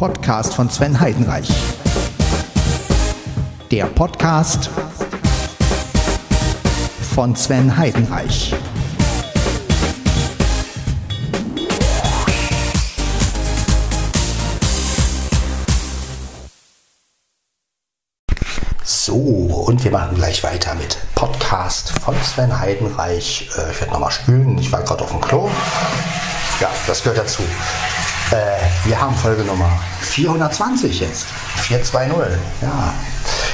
Podcast von Sven Heidenreich. Der Podcast von Sven Heidenreich. So, und wir machen gleich weiter mit Podcast von Sven Heidenreich. Äh, ich werde nochmal spülen. Ich war gerade auf dem Klo. Ja, das gehört dazu. Äh, wir haben Folge Nummer 420 jetzt. 420. Ja.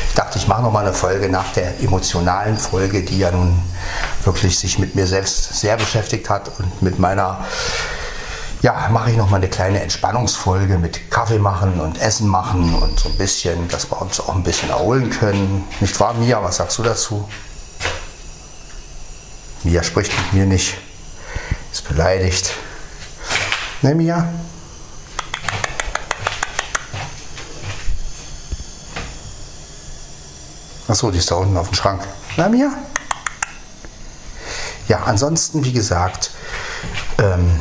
Ich dachte, ich mache nochmal eine Folge nach der emotionalen Folge, die ja nun wirklich sich mit mir selbst sehr beschäftigt hat und mit meiner ja, mache ich noch mal eine kleine Entspannungsfolge mit Kaffee machen und Essen machen und so ein bisschen, dass wir uns auch ein bisschen erholen können. Nicht wahr, Mia? Was sagst du dazu? Mia spricht mit mir nicht, ist beleidigt. Ne, Mia? Achso, die ist da unten auf dem Schrank. Na, Mia? Ja, ansonsten, wie gesagt, ähm,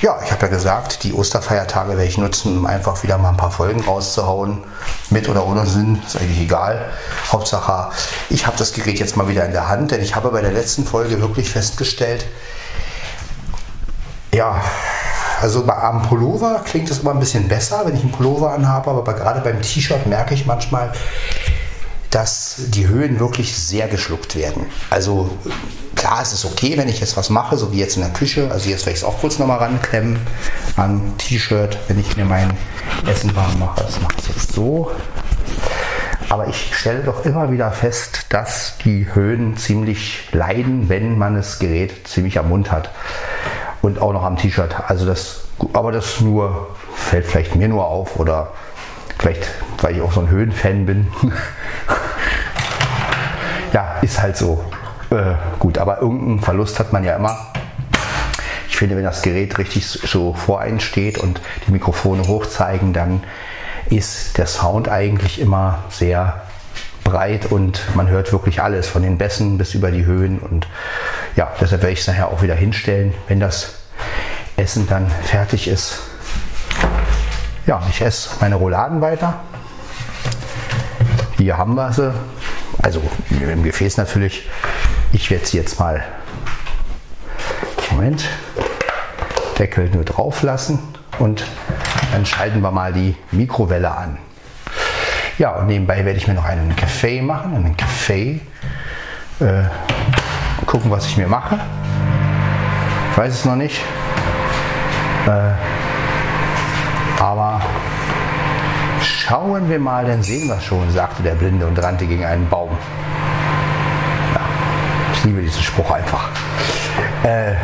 ja, ich habe ja gesagt, die Osterfeiertage werde ich nutzen, um einfach wieder mal ein paar Folgen rauszuhauen. Mit oder ohne Sinn, ist eigentlich egal. Hauptsache, ich habe das Gerät jetzt mal wieder in der Hand, denn ich habe bei der letzten Folge wirklich festgestellt, ja, also bei am Pullover klingt es immer ein bisschen besser, wenn ich einen Pullover anhabe, aber gerade beim T-Shirt merke ich manchmal, dass die Höhen wirklich sehr geschluckt werden. Also klar, es ist okay, wenn ich jetzt was mache, so wie jetzt in der Küche. Also jetzt werde ich es auch kurz nochmal ranklemmen an T-Shirt, wenn ich mir mein Essen warm mache. Das mache ich jetzt so. Aber ich stelle doch immer wieder fest, dass die Höhen ziemlich leiden, wenn man das Gerät ziemlich am Mund hat. Und auch noch am T-Shirt. Also das, aber das nur, fällt vielleicht mir nur auf oder vielleicht, weil ich auch so ein Höhenfan bin. ja, ist halt so. Äh, gut, aber irgendeinen Verlust hat man ja immer. Ich finde, wenn das Gerät richtig so vor einen steht und die Mikrofone hoch zeigen, dann ist der Sound eigentlich immer sehr breit und man hört wirklich alles, von den Bässen bis über die Höhen. Und ja, deshalb werde ich es nachher auch wieder hinstellen, wenn das Essen dann fertig ist. Ja, ich esse meine Rouladen weiter. Hier haben wir sie. Also im Gefäß natürlich. Ich werde sie jetzt mal. Moment. Deckel nur drauf lassen und dann schalten wir mal die Mikrowelle an. Ja, und nebenbei werde ich mir noch einen Kaffee machen, einen Kaffee. Äh, gucken, was ich mir mache. Ich weiß es noch nicht. Äh, aber schauen wir mal, dann sehen wir schon, sagte der Blinde und rannte gegen einen Baum. Ja, ich liebe diesen Spruch einfach. Äh,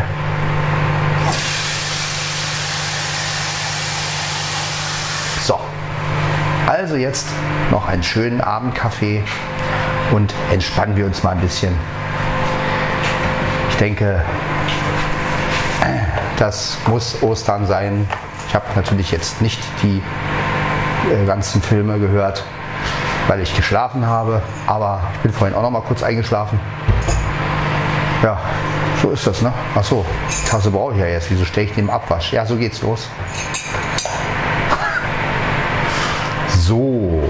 so, also jetzt noch einen schönen Abendkaffee und entspannen wir uns mal ein bisschen. Ich denke, das muss Ostern sein. Ich habe natürlich jetzt nicht die äh, ganzen Filme gehört, weil ich geschlafen habe, aber ich bin vorhin auch noch mal kurz eingeschlafen. Ja, so ist das, ne? Achso, Tasse brauche ich ja jetzt. Wieso stelle ich den im Abwasch? Ja, so geht's los. So.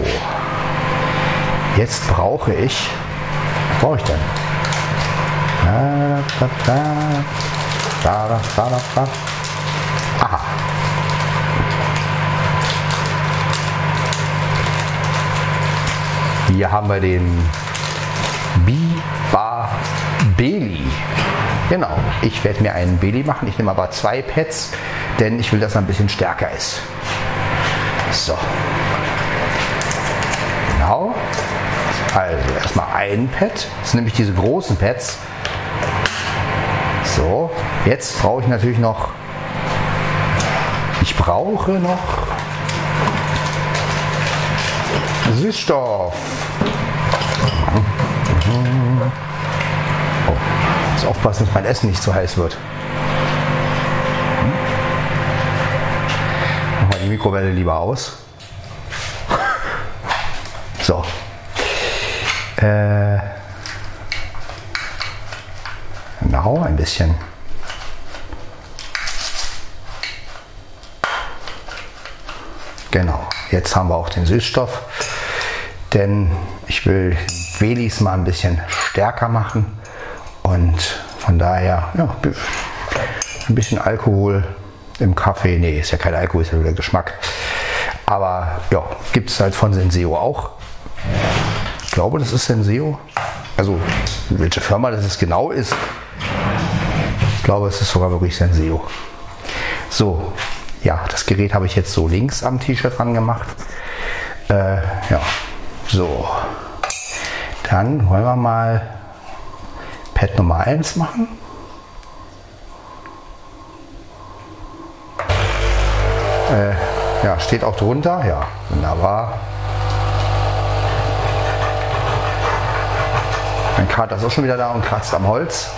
Jetzt brauche ich. Was brauche ich denn? Da, da, da, da, da, da, da. Aha. Hier haben wir den Biba Beli. Genau, ich werde mir einen Beli machen. Ich nehme aber zwei Pads, denn ich will, dass er ein bisschen stärker ist. So. Genau. Also erstmal ein Pad. Das sind nämlich diese großen Pads. So, jetzt brauche ich natürlich noch. Ich brauche noch Süßstoff. Oh, muss aufpassen, dass mein Essen nicht zu heiß wird. Machen wir die Mikrowelle lieber aus. So. Äh, genau, ein bisschen. Genau, jetzt haben wir auch den Süßstoff, denn ich will Belis mal ein bisschen stärker machen und von daher ja, ein bisschen Alkohol im Kaffee. Nee, ist ja kein Alkohol, ist ja nur Geschmack. Aber ja, gibt es halt von Senseo auch. Ich glaube, das ist Senseo. Also, welche Firma das genau ist, glaube, es ist sogar wirklich Senseo. So, ja, das Gerät habe ich jetzt so links am T-Shirt dran gemacht. Äh, ja, so. Dann wollen wir mal Pad Nummer 1 machen. Äh, ja, steht auch drunter. Ja, wunderbar. Mein Kater ist auch schon wieder da und kratzt am Holz.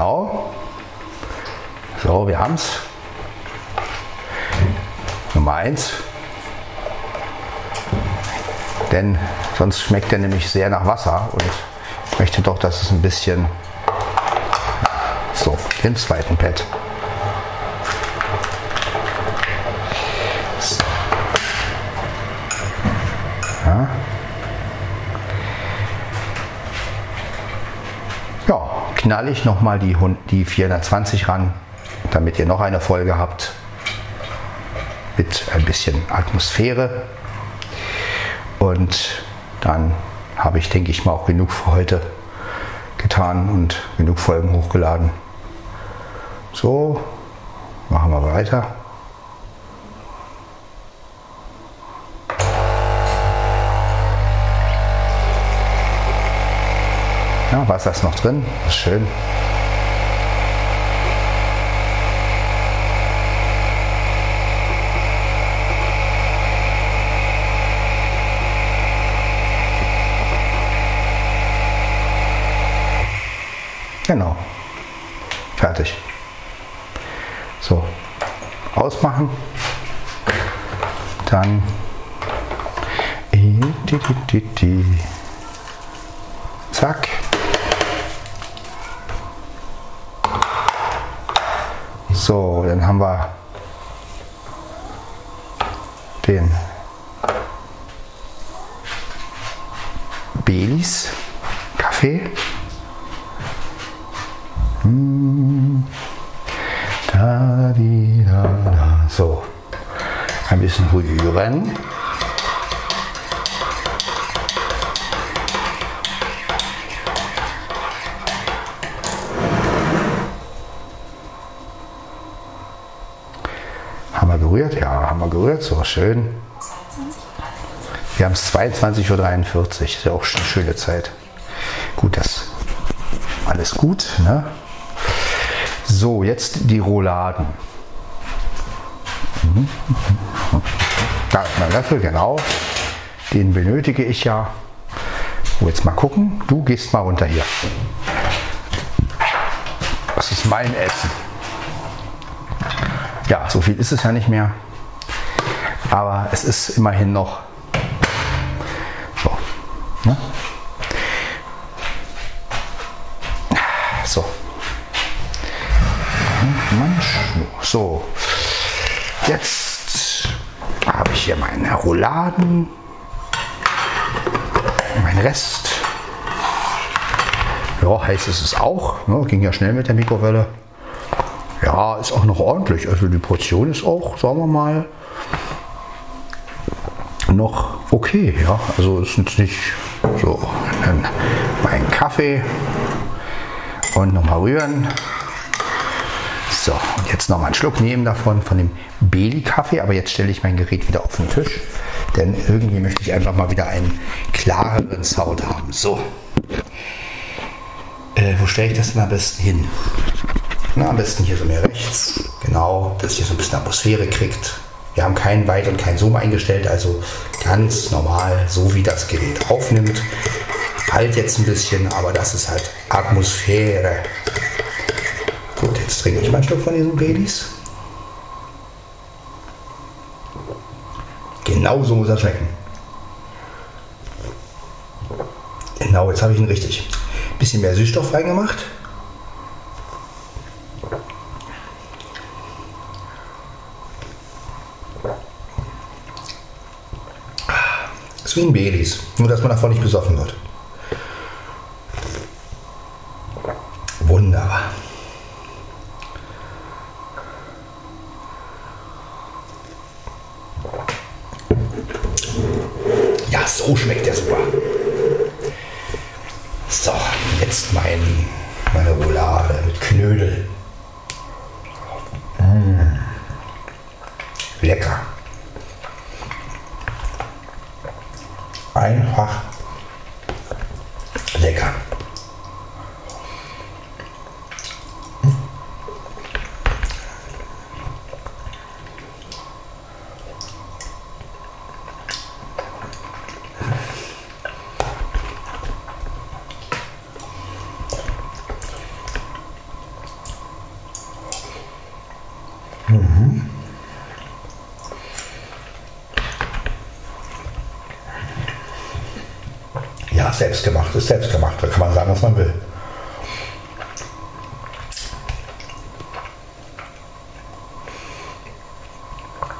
Genau. So, wir haben es. Nummer 1. Denn sonst schmeckt er nämlich sehr nach Wasser und ich möchte doch, dass es ein bisschen so, den zweiten Pad. So. Ja. ja, knall ich nochmal die, die 420 ran, damit ihr noch eine Folge habt mit ein bisschen Atmosphäre. Und dann habe ich, denke ich mal, auch genug für heute getan und genug Folgen hochgeladen. So, machen wir weiter. Ja, Wasser ist noch drin, ist schön. Genau. Fertig. So. Ausmachen. Dann. Zack. So, dann haben wir den Belis Kaffee. Da, die, da, da. So, ein bisschen rühren. Haben wir gerührt? Ja, haben wir gerührt. So, schön. Wir haben es 22.43 Uhr. Ist ja auch eine schöne Zeit. Gut, das alles gut. Ne? So, jetzt die Rouladen. Da ist mein Löffel, genau. Den benötige ich ja. So, jetzt mal gucken. Du gehst mal runter hier. Das ist mein Essen. So viel ist es ja nicht mehr. Aber es ist immerhin noch so. Ne? So. So. Jetzt habe ich hier meine Rouladen. Mein Rest. Ja, heiß ist es auch. Ne? Ging ja schnell mit der Mikrowelle. Ja, ist auch noch ordentlich. Also die Portion ist auch, sagen wir mal, noch okay. Ja, also ist jetzt nicht so. Dann mein Kaffee und nochmal rühren. So, und jetzt noch mal einen Schluck nehmen davon, von dem Beli-Kaffee. Aber jetzt stelle ich mein Gerät wieder auf den Tisch, denn irgendwie möchte ich einfach mal wieder einen klareren Sound haben. So, äh, wo stelle ich das denn am besten hin? Na, am besten hier so mehr rechts. Genau, dass ihr so ein bisschen Atmosphäre kriegt. Wir haben keinen Weit- und keinen Zoom eingestellt, also ganz normal, so wie das Gerät aufnimmt. Halt jetzt ein bisschen, aber das ist halt Atmosphäre. Gut, jetzt trinke ich mal ein Stück von diesen Baileys. Genau so muss er schmecken. Genau, jetzt habe ich ihn richtig. Bisschen mehr Süßstoff reingemacht. Ein Baileys, nur dass man davon nicht besoffen wird. Wunderbar. Ja, so schmeckt der super. So, jetzt mein, meine Roulade mit Knödel. Mmh. Lecker. einfach lecker. Selbstgemacht ist selbstgemacht. Da kann man sagen, was man will.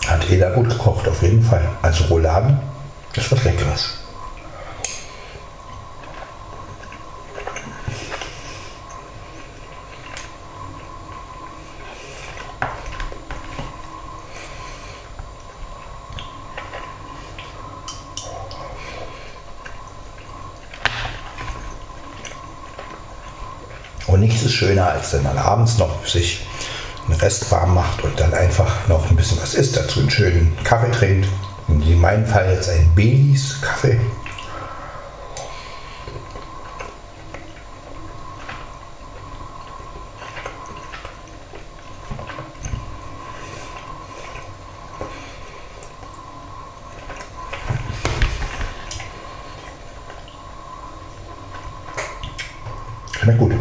Hat jeder gut gekocht, auf jeden Fall. Also Rouladen ist was Leckeres. Schöner, als wenn man abends noch sich einen Rest warm macht und dann einfach noch ein bisschen was isst, dazu einen schönen Kaffee trinkt. In meinem Fall jetzt ein Baileys Kaffee. Schmeckt gut.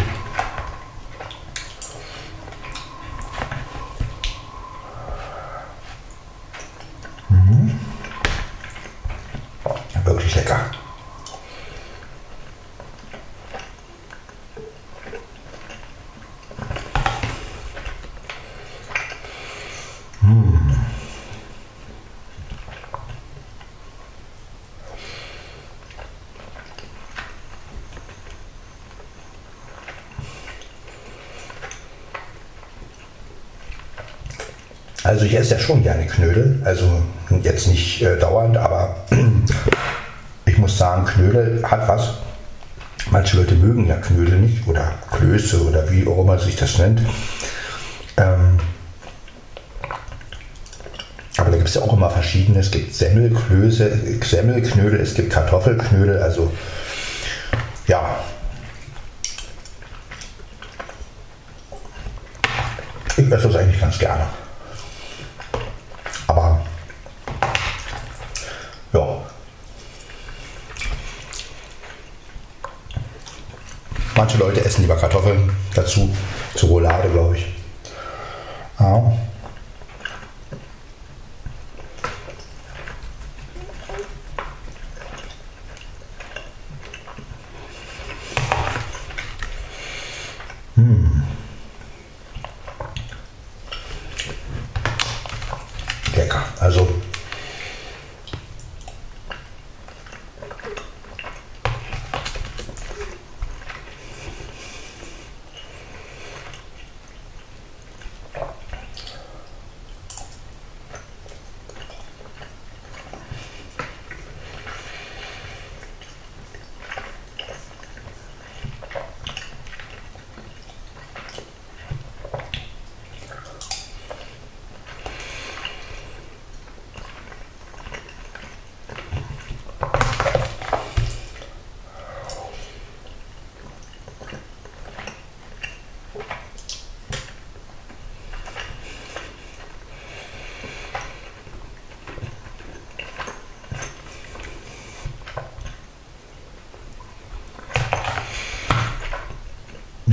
Also ich esse ja schon gerne Knödel, also jetzt nicht äh, dauernd, aber ich muss sagen, Knödel hat was. Manche Leute mögen ja Knödel nicht oder Klöße oder wie auch immer sich das nennt. Ähm, aber da gibt es ja auch immer verschiedene. Es gibt Semmelklöße, Semmelknödel, es gibt Kartoffelknödel, also ja. Ich esse das eigentlich ganz gerne. Manche Leute essen lieber Kartoffeln dazu, zur Roulade, glaube ich. Ja. Hm. Lecker. Also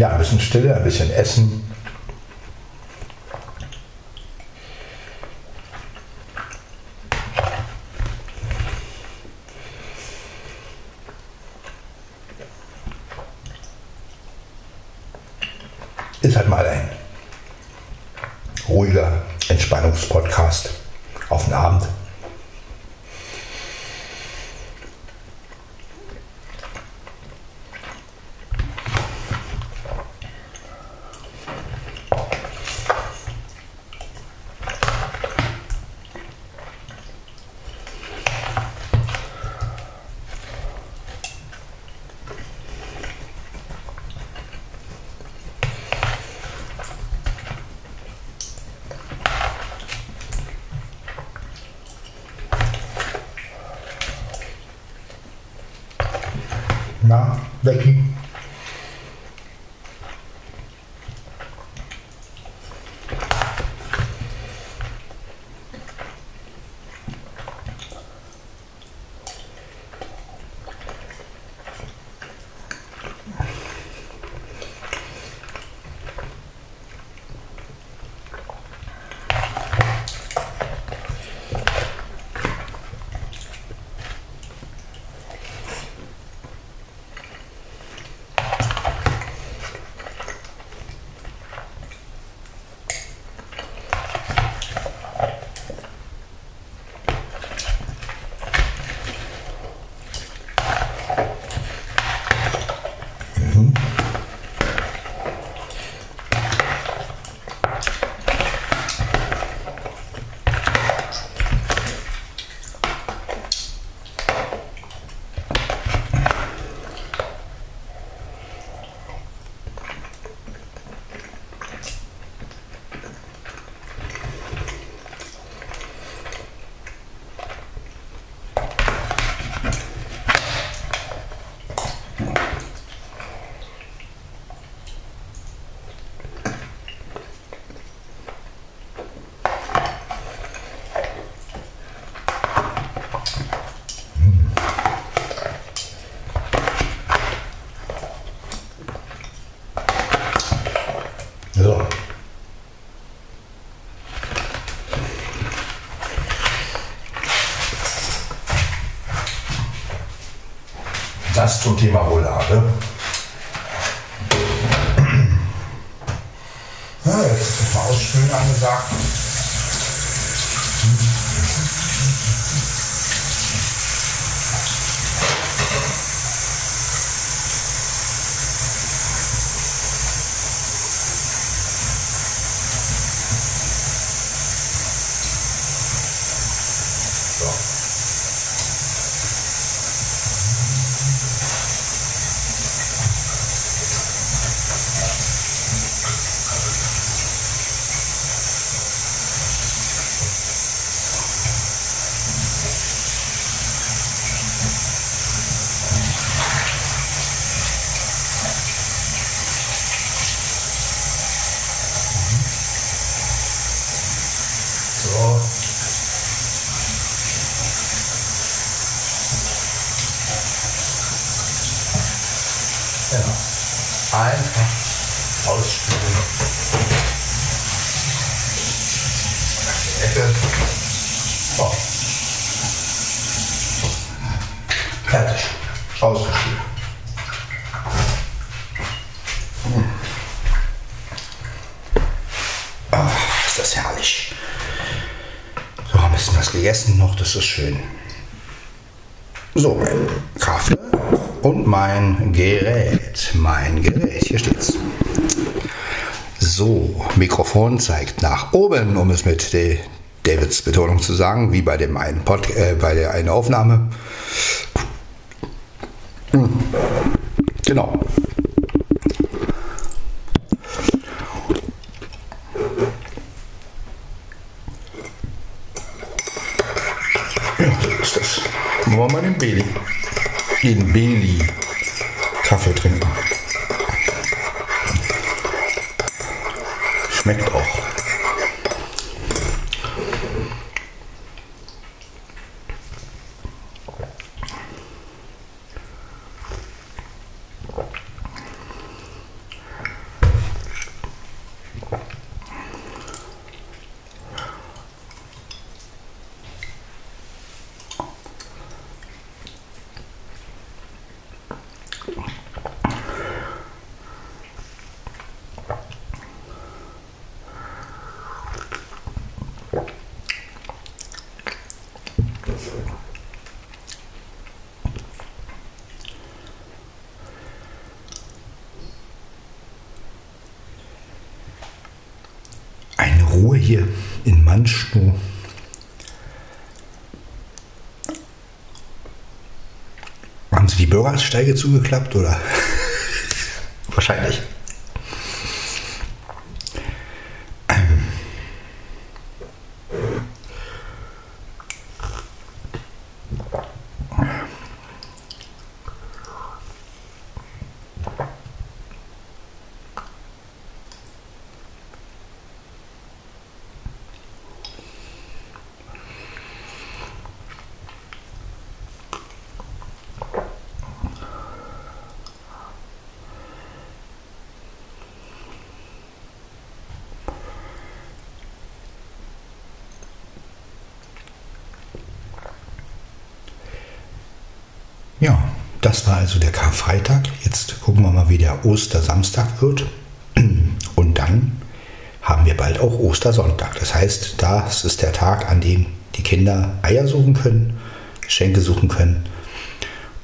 ja, ein bisschen Stille, ein bisschen Essen. Das zum Thema Roulade. Ja, jetzt ist das Ausspülen angesagt. Einfach ausspülen. Die Ecke. So. Fertig. Ausgespült. Ah, ist das herrlich. So, ein bisschen was gegessen noch, das ist schön. So, mein Kaffee und mein Gerät. Mein Gerät, hier steht's. So, Mikrofon zeigt nach oben, um es mit De Davids Betonung zu sagen, wie bei dem einen Pod, äh, bei der einen Aufnahme. Hm. Genau. Ja, so ist das. Wollen wir mal den Bailey, den Bailey Kaffee trinken. Schmeckt auch. Bürgersteige zugeklappt oder? Wahrscheinlich. Ja, das war also der Karfreitag. Jetzt gucken wir mal, wie der Ostersamstag wird. Und dann haben wir bald auch Ostersonntag. Das heißt, das ist der Tag, an dem die Kinder Eier suchen können, Geschenke suchen können.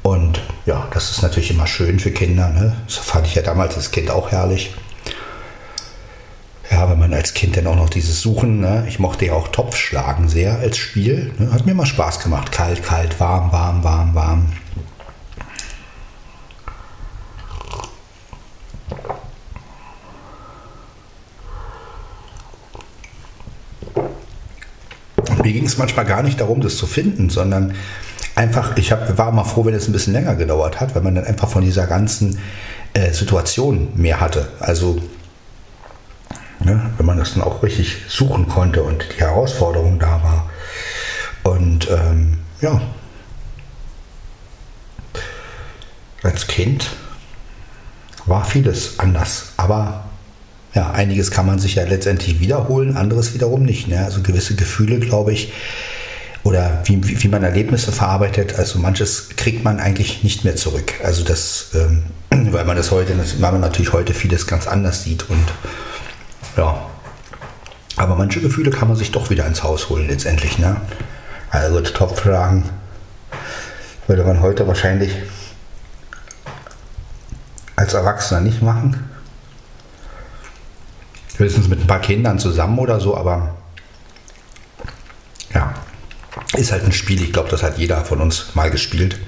Und ja, das ist natürlich immer schön für Kinder. Ne? Das fand ich ja damals als Kind auch herrlich. Ja, wenn man als Kind dann auch noch dieses Suchen, ne? ich mochte ja auch Topfschlagen sehr als Spiel. Ne? Hat mir immer Spaß gemacht. Kalt, kalt, warm, warm, warm, warm. Mir ging es manchmal gar nicht darum, das zu finden, sondern einfach, ich hab, war mal froh, wenn es ein bisschen länger gedauert hat, weil man dann einfach von dieser ganzen äh, Situation mehr hatte. Also, ne, wenn man das dann auch richtig suchen konnte und die Herausforderung da war. Und ähm, ja, als Kind war vieles anders, aber ja, einiges kann man sich ja letztendlich wiederholen, anderes wiederum nicht. Ne? Also gewisse Gefühle, glaube ich, oder wie, wie, man Erlebnisse verarbeitet, also manches kriegt man eigentlich nicht mehr zurück. Also das, ähm, weil man das heute, weil man natürlich heute vieles ganz anders sieht und ja. Aber manche Gefühle kann man sich doch wieder ins Haus holen letztendlich. Ne? Also Topfragen würde man heute wahrscheinlich als Erwachsener nicht machen. Höchstens mit ein paar Kindern zusammen oder so, aber ja, ist halt ein Spiel. Ich glaube, das hat jeder von uns mal gespielt.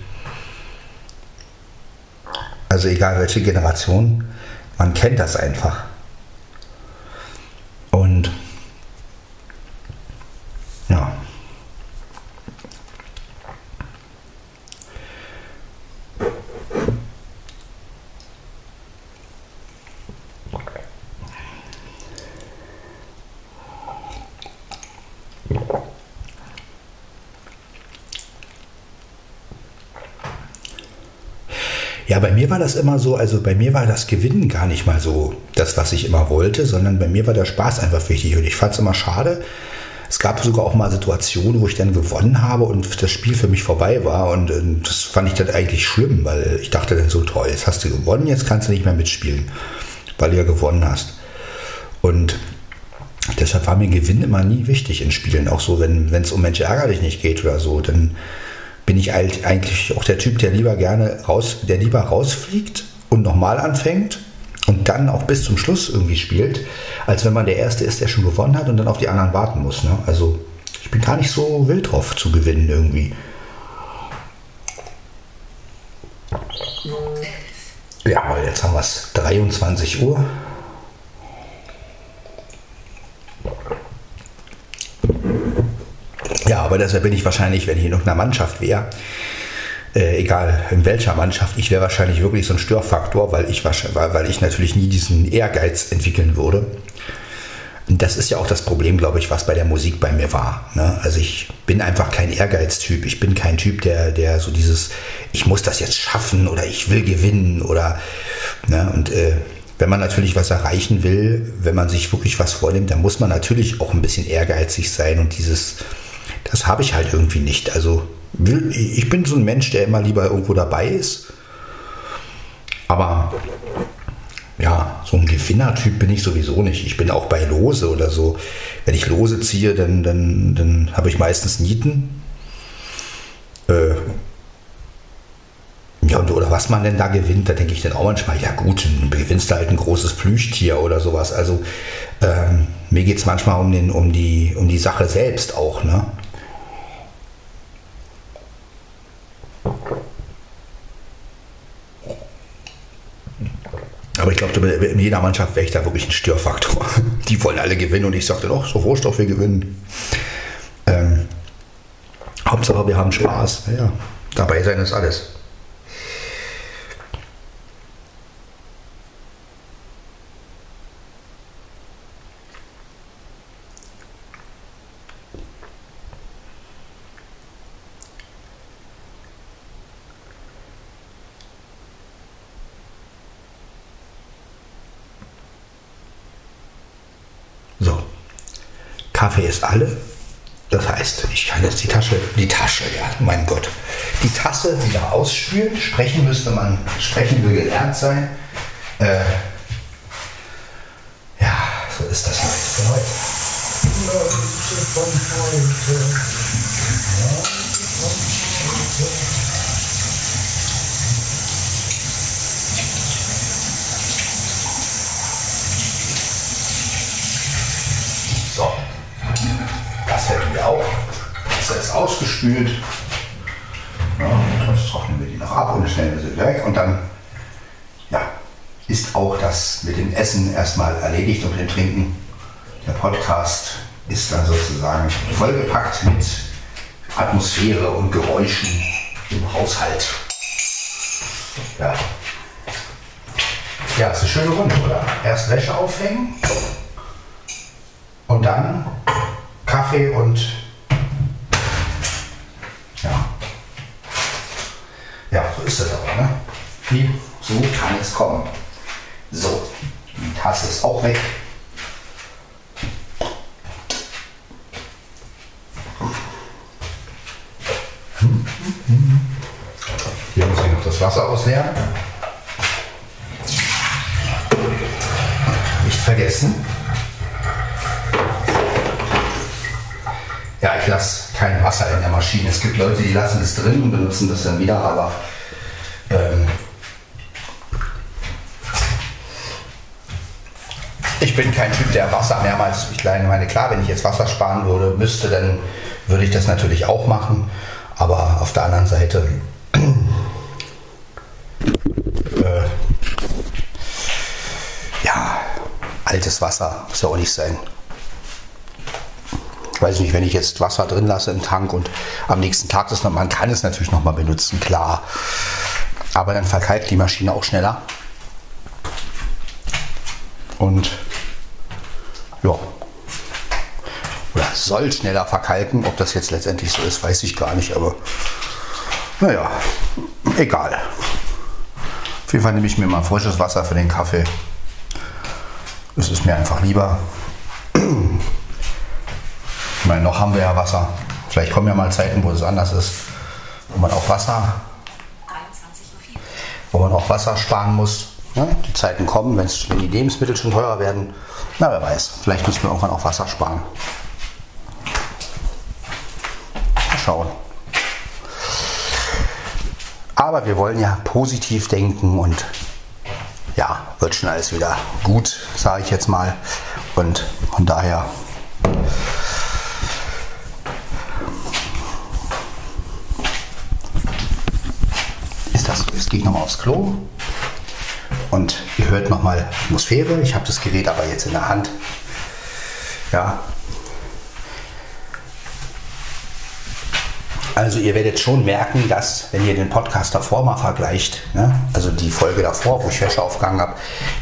Also egal welche Generation, man kennt das einfach. Und ja. Ja, bei mir war das immer so, also bei mir war das Gewinnen gar nicht mal so das, was ich immer wollte, sondern bei mir war der Spaß einfach wichtig und ich fand es immer schade. Es gab sogar auch mal Situationen, wo ich dann gewonnen habe und das Spiel für mich vorbei war und, und das fand ich dann eigentlich schlimm, weil ich dachte dann so, toll, jetzt hast du gewonnen, jetzt kannst du nicht mehr mitspielen, weil du ja gewonnen hast. Und deshalb war mir Gewinn immer nie wichtig in Spielen, auch so, wenn es um Mensch ärger dich nicht geht oder so, dann bin ich eigentlich auch der Typ, der lieber gerne raus, der lieber rausfliegt und nochmal anfängt und dann auch bis zum Schluss irgendwie spielt, als wenn man der Erste ist, der schon gewonnen hat und dann auf die anderen warten muss. Ne? Also ich bin gar nicht so wild drauf zu gewinnen irgendwie. Ja, jetzt haben wir es 23 Uhr. Ja, aber deshalb bin ich wahrscheinlich, wenn ich in irgendeiner Mannschaft wäre, äh, egal in welcher Mannschaft, ich wäre wahrscheinlich wirklich so ein Störfaktor, weil ich, weil ich natürlich nie diesen Ehrgeiz entwickeln würde. Und das ist ja auch das Problem, glaube ich, was bei der Musik bei mir war. Ne? Also ich bin einfach kein Ehrgeiztyp. Ich bin kein Typ, der, der so dieses, ich muss das jetzt schaffen oder ich will gewinnen oder ne? und äh, wenn man natürlich was erreichen will, wenn man sich wirklich was vornimmt, dann muss man natürlich auch ein bisschen ehrgeizig sein und dieses, das habe ich halt irgendwie nicht. Also ich bin so ein Mensch, der immer lieber irgendwo dabei ist. Aber ja, so ein Gewinnertyp bin ich sowieso nicht. Ich bin auch bei Lose oder so. Wenn ich Lose ziehe, dann, dann, dann habe ich meistens Nieten. Äh, Ja, und, oder was man denn da gewinnt, da denke ich dann auch manchmal, ja gut, dann gewinnst du halt ein großes Plüschtier oder sowas. Also ähm, mir geht es manchmal um, den, um, die, um die Sache selbst auch. Ne? Aber ich glaube, in jeder Mannschaft wäre ich da wirklich ein Störfaktor. Die wollen alle gewinnen und ich sagte doch, so Rohstoff, wir gewinnen. Ähm, Hauptsache, wir haben Spaß. Ja, dabei sein ist alles. Kaffee ist alle. Das heißt, ich kann jetzt die Tasche, die Tasche, ja, mein Gott, die Tasse wieder ausspülen. Sprechen müsste man, sprechen will gelernt sein. Äh, ja, so ist das halt für heute. Leute. auch. Das ist ausgespült. Ja, das trocknen wir die noch ab und stellen wir sie weg. Und dann ja, ist auch das mit dem Essen erstmal erledigt und mit dem Trinken. Der Podcast ist dann sozusagen vollgepackt mit Atmosphäre und Geräuschen im Haushalt. Ja. Ja, ist eine schöne Runde, oder? Erst Wäsche aufhängen und dann Kaffee und Ja, so ist das aber, ne? Wie, so kann es kommen. So, die Tasse ist auch weg. Hier muss ich noch das Wasser ausleeren. Nicht vergessen, ja, ich lasse kein Wasser in der Maschine. Es gibt Leute, die lassen es drin und benutzen das dann wieder, aber ähm, ich bin kein Typ, der Wasser mehrmals, ich meine, klar, wenn ich jetzt Wasser sparen würde, müsste, dann würde ich das natürlich auch machen. Aber auf der anderen Seite, äh, ja, altes Wasser muss ja auch nicht sein weiß nicht, wenn ich jetzt Wasser drin lasse im Tank und am nächsten Tag das noch, man kann es natürlich noch mal benutzen, klar. Aber dann verkalkt die Maschine auch schneller. Und ja. Oder soll schneller verkalken. Ob das jetzt letztendlich so ist, weiß ich gar nicht. Aber naja, egal. Auf jeden Fall nehme ich mir mal frisches Wasser für den Kaffee. Es ist mir einfach lieber. Ich meine, noch haben wir ja Wasser. Vielleicht kommen ja mal Zeiten, wo es anders ist, wo man auch Wasser, wo man auch Wasser sparen muss. Ja, die Zeiten kommen, wenn die Lebensmittel schon teurer werden. Na, wer weiß. Vielleicht müssen wir irgendwann auch Wasser sparen. Mal schauen. Aber wir wollen ja positiv denken und ja, wird schon alles wieder gut, sage ich jetzt mal. Und von daher Jetzt gehe ich nochmal aufs Klo und ihr hört nochmal Atmosphäre. Ich habe das Gerät aber jetzt in der Hand. Ja. Also ihr werdet schon merken, dass wenn ihr den Podcast davor mal vergleicht, ne, also die Folge davor, wo ich Wäsche aufgegangen habe,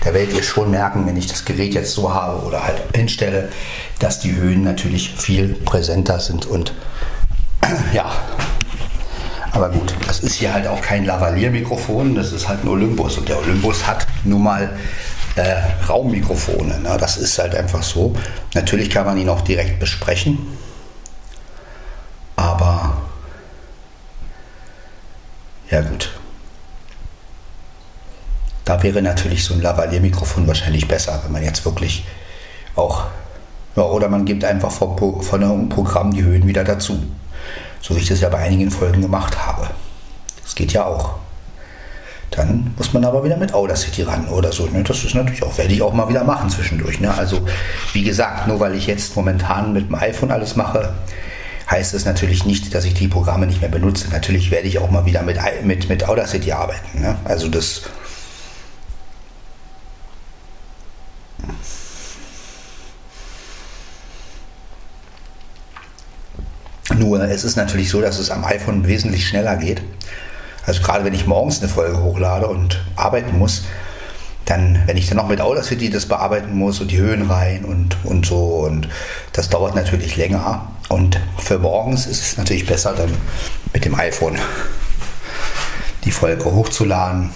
da werdet ihr schon merken, wenn ich das Gerät jetzt so habe oder halt hinstelle, dass die Höhen natürlich viel präsenter sind und ja, aber gut, das ist hier halt auch kein Lavalier-Mikrofon, das ist halt ein Olympus. Und der Olympus hat nun mal äh, Raummikrofone. Ne? Das ist halt einfach so. Natürlich kann man ihn auch direkt besprechen. Aber ja gut. Da wäre natürlich so ein Lavalier-Mikrofon wahrscheinlich besser, wenn man jetzt wirklich auch. Ja, oder man gibt einfach von, von einem Programm die Höhen wieder dazu. So wie ich das ja bei einigen Folgen gemacht habe. Das geht ja auch. Dann muss man aber wieder mit Audacity ran oder so. Ne? Das ist natürlich auch, werde ich auch mal wieder machen zwischendurch. Ne? Also wie gesagt, nur weil ich jetzt momentan mit dem iPhone alles mache, heißt es natürlich nicht, dass ich die Programme nicht mehr benutze. Natürlich werde ich auch mal wieder mit, mit, mit Audacity arbeiten. Ne? Also das Nur es ist natürlich so, dass es am iPhone wesentlich schneller geht. Also gerade wenn ich morgens eine Folge hochlade und arbeiten muss, dann, wenn ich dann noch mit Audacity das bearbeiten muss und die Höhen rein und, und so, und das dauert natürlich länger. Und für morgens ist es natürlich besser, dann mit dem iPhone die Folge hochzuladen.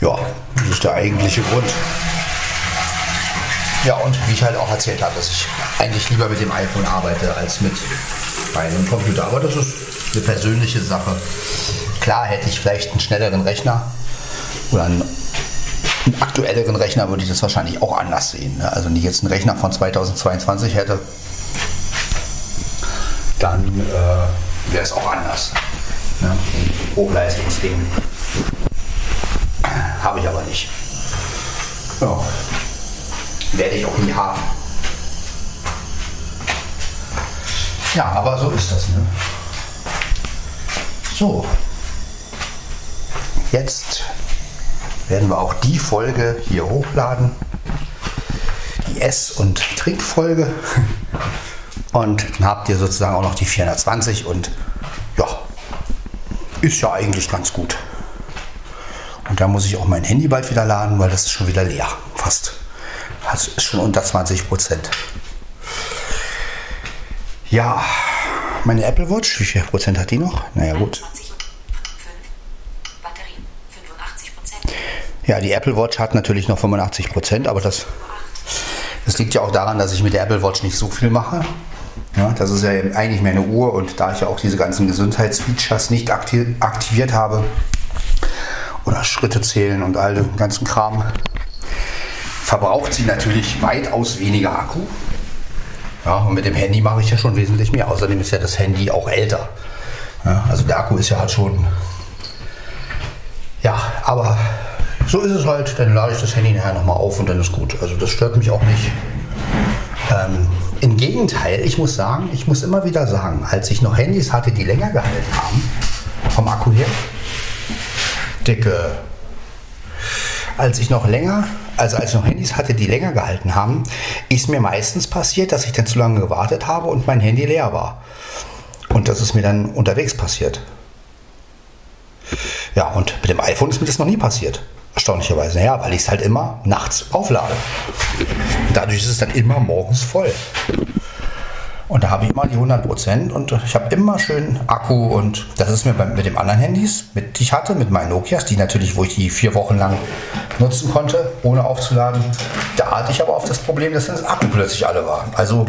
Ja, das ist der eigentliche Grund. Ja, und wie ich halt auch erzählt habe, dass ich eigentlich lieber mit dem iPhone arbeite als mit meinem Computer. Aber das ist eine persönliche Sache. Klar hätte ich vielleicht einen schnelleren Rechner oder einen, einen aktuelleren Rechner, würde ich das wahrscheinlich auch anders sehen. Ne? Also wenn ich jetzt einen Rechner von 2022 hätte, dann äh, wäre es auch anders. Ne? Hochleistungsding habe ich aber nicht. Ja werde ich auch nie haben. Ja, aber so ist das. Ne? So, jetzt werden wir auch die Folge hier hochladen. Die Ess- und Trinkfolge. Und dann habt ihr sozusagen auch noch die 420 und ja, ist ja eigentlich ganz gut. Und da muss ich auch mein Handy bald wieder laden, weil das ist schon wieder leer. Fast. Das ist schon unter 20 Prozent. Ja, meine Apple Watch, wie viel Prozent hat die noch? Naja, gut. Ja, die Apple Watch hat natürlich noch 85 Prozent, aber das, das liegt ja auch daran, dass ich mit der Apple Watch nicht so viel mache. Ja, das ist ja eigentlich meine Uhr und da ich ja auch diese ganzen Gesundheitsfeatures nicht aktiviert habe oder Schritte zählen und all den ganzen Kram, verbraucht sie natürlich weitaus weniger Akku. Ja, und mit dem Handy mache ich ja schon wesentlich mehr. Außerdem ist ja das Handy auch älter. Ja, also der Akku ist ja halt schon. Ja, aber so ist es halt. Dann lade ich das Handy nachher nochmal auf und dann ist gut. Also das stört mich auch nicht. Ähm, Im Gegenteil, ich muss sagen, ich muss immer wieder sagen, als ich noch Handys hatte, die länger gehalten haben, vom Akku her, dicke, als ich noch länger also als ich noch Handys hatte, die länger gehalten haben, ist mir meistens passiert, dass ich dann zu lange gewartet habe und mein Handy leer war. Und das ist mir dann unterwegs passiert. Ja, und mit dem iPhone ist mir das noch nie passiert. Erstaunlicherweise. Ja, weil ich es halt immer nachts auflade. dadurch ist es dann immer morgens voll. Und da habe ich immer die 100% und ich habe immer schön Akku und das ist mir mit den anderen Handys, mit, die ich hatte, mit meinen Nokias, die natürlich, wo ich die vier Wochen lang nutzen konnte, ohne aufzuladen, da hatte ich aber auf das Problem, dass das Akku plötzlich alle war. Also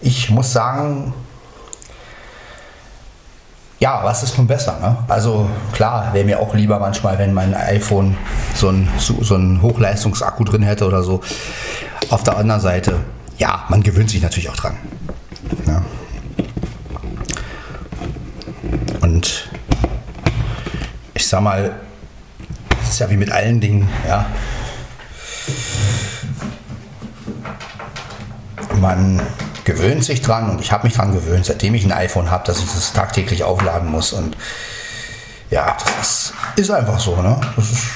ich muss sagen, ja, was ist nun besser? Ne? Also klar, wäre mir auch lieber manchmal, wenn mein iPhone so einen so, so ein Hochleistungsakku drin hätte oder so. Auf der anderen Seite, ja, man gewöhnt sich natürlich auch dran. Ja. Und ich sag mal, es ist ja wie mit allen Dingen, ja. Man gewöhnt sich dran und ich habe mich dran gewöhnt, seitdem ich ein iPhone habe, dass ich das tagtäglich aufladen muss. Und ja, das ist, einfach so, ne? Das ist,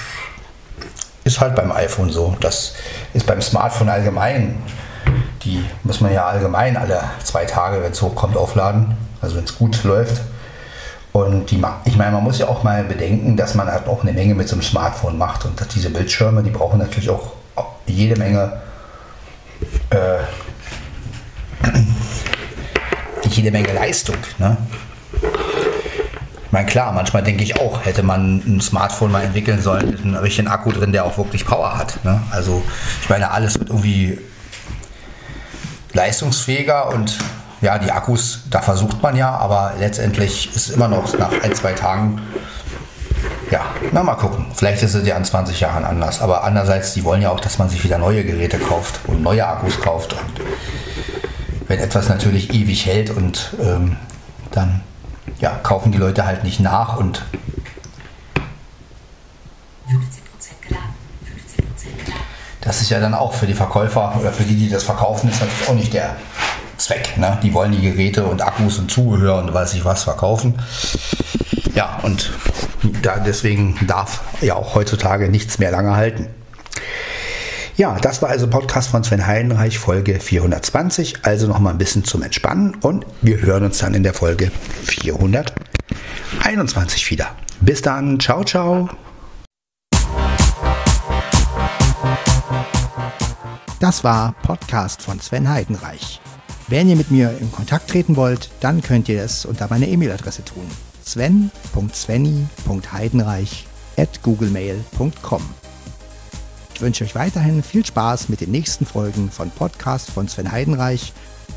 ist halt beim iPhone so. Das ist beim Smartphone allgemein die muss man ja allgemein alle zwei Tage, wenn es hochkommt, aufladen. Also wenn es gut läuft. Und die, ich meine, man muss ja auch mal bedenken, dass man halt auch eine Menge mit so einem Smartphone macht. Und dass diese Bildschirme, die brauchen natürlich auch jede Menge äh, jede Menge Leistung. Ne? Ich meine, klar, manchmal denke ich auch, hätte man ein Smartphone mal entwickeln sollen mit einem richtigen Akku drin, der auch wirklich Power hat. Ne? Also, ich meine, alles wird irgendwie leistungsfähiger und ja, die Akkus, da versucht man ja, aber letztendlich ist immer noch nach ein, zwei Tagen, ja, na mal gucken. Vielleicht ist es ja in 20 Jahren anders. Aber andererseits, die wollen ja auch, dass man sich wieder neue Geräte kauft und neue Akkus kauft. Und wenn etwas natürlich ewig hält und ähm, dann ja, kaufen die Leute halt nicht nach und ist ja dann auch für die Verkäufer oder für die, die das verkaufen, ist natürlich auch nicht der Zweck. Ne? Die wollen die Geräte und Akkus und Zubehör und weiß ich was verkaufen. Ja, und da deswegen darf ja auch heutzutage nichts mehr lange halten. Ja, das war also Podcast von Sven Heidenreich, Folge 420. Also noch mal ein bisschen zum Entspannen und wir hören uns dann in der Folge 421 wieder. Bis dann, ciao, ciao. Das war Podcast von Sven Heidenreich. Wenn ihr mit mir in Kontakt treten wollt, dann könnt ihr es unter meiner E-Mail-Adresse tun. sven.svenny.heidenreich at googlemail.com ich wünsche euch weiterhin viel Spaß mit den nächsten Folgen von Podcast von Sven Heidenreich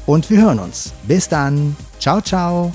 und wir hören uns. Bis dann. Ciao, ciao.